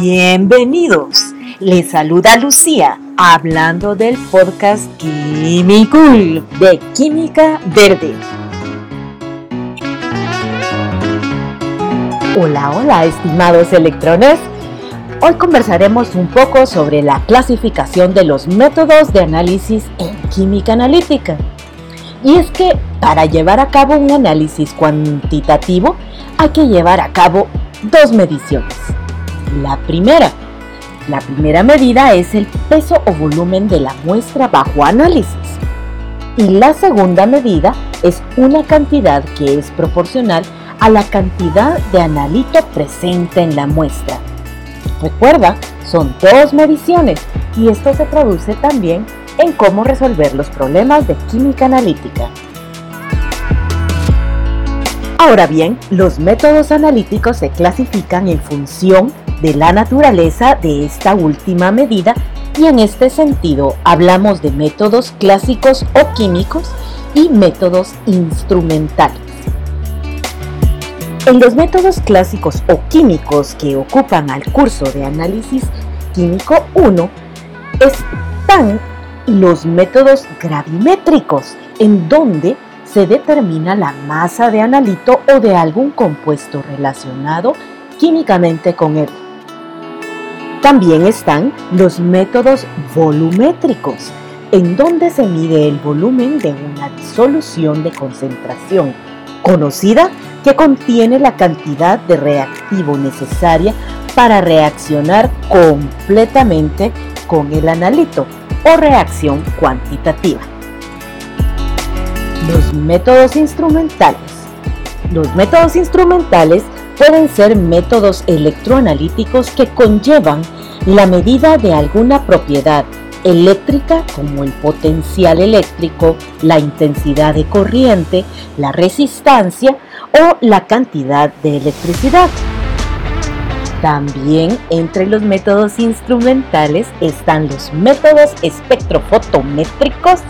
Bienvenidos. Les saluda Lucía hablando del podcast Químico de Química Verde. Hola, hola, estimados electrones. Hoy conversaremos un poco sobre la clasificación de los métodos de análisis en química analítica. Y es que para llevar a cabo un análisis cuantitativo hay que llevar a cabo dos mediciones. La primera, la primera medida es el peso o volumen de la muestra bajo análisis. Y la segunda medida es una cantidad que es proporcional a la cantidad de analito presente en la muestra. Recuerda, son dos mediciones y esto se traduce también en cómo resolver los problemas de química analítica. Ahora bien, los métodos analíticos se clasifican en función de la naturaleza de esta última medida y en este sentido hablamos de métodos clásicos o químicos y métodos instrumentales. En los métodos clásicos o químicos que ocupan al curso de análisis químico 1 están los métodos gravimétricos, en donde se determina la masa de analito o de algún compuesto relacionado químicamente con él. También están los métodos volumétricos, en donde se mide el volumen de una disolución de concentración conocida que contiene la cantidad de reactivo necesaria para reaccionar completamente con el analito o reacción cuantitativa. Los métodos instrumentales. Los métodos instrumentales pueden ser métodos electroanalíticos que conllevan la medida de alguna propiedad eléctrica como el potencial eléctrico, la intensidad de corriente, la resistencia o la cantidad de electricidad. También entre los métodos instrumentales están los métodos espectrofotométricos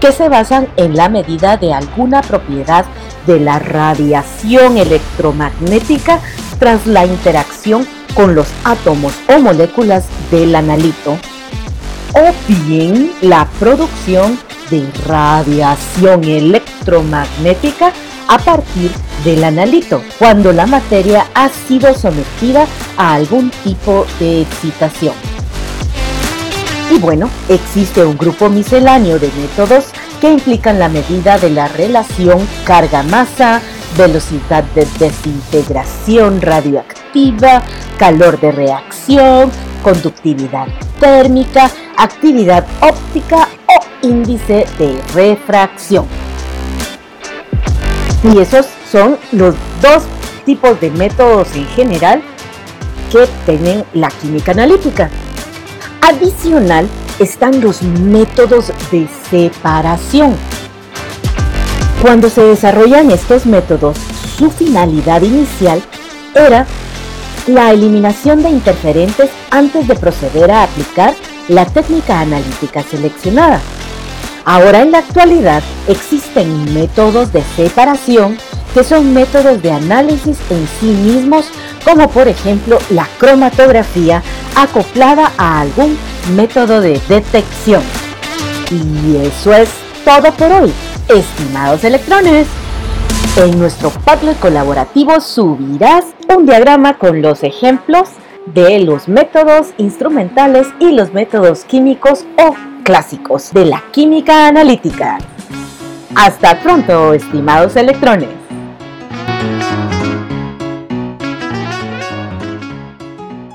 que se basan en la medida de alguna propiedad de la radiación electromagnética tras la interacción con los átomos o moléculas del analito o bien la producción de radiación electromagnética a partir del analito, cuando la materia ha sido sometida a algún tipo de excitación. Y bueno, existe un grupo misceláneo de métodos que implican la medida de la relación carga-masa, velocidad de desintegración radioactiva, calor de reacción, conductividad térmica, actividad óptica o índice de refracción. Y esos son los dos tipos de métodos en general que tienen la química analítica. Adicional están los métodos de separación. Cuando se desarrollan estos métodos, su finalidad inicial era la eliminación de interferentes antes de proceder a aplicar la técnica analítica seleccionada. Ahora en la actualidad existen métodos de separación que son métodos de análisis en sí mismos, como por ejemplo la cromatografía acoplada a algún método de detección. Y eso es todo por hoy, estimados electrones. En nuestro Padlet colaborativo subirás un diagrama con los ejemplos de los métodos instrumentales y los métodos químicos o clásicos de la química analítica. Hasta pronto, estimados electrones.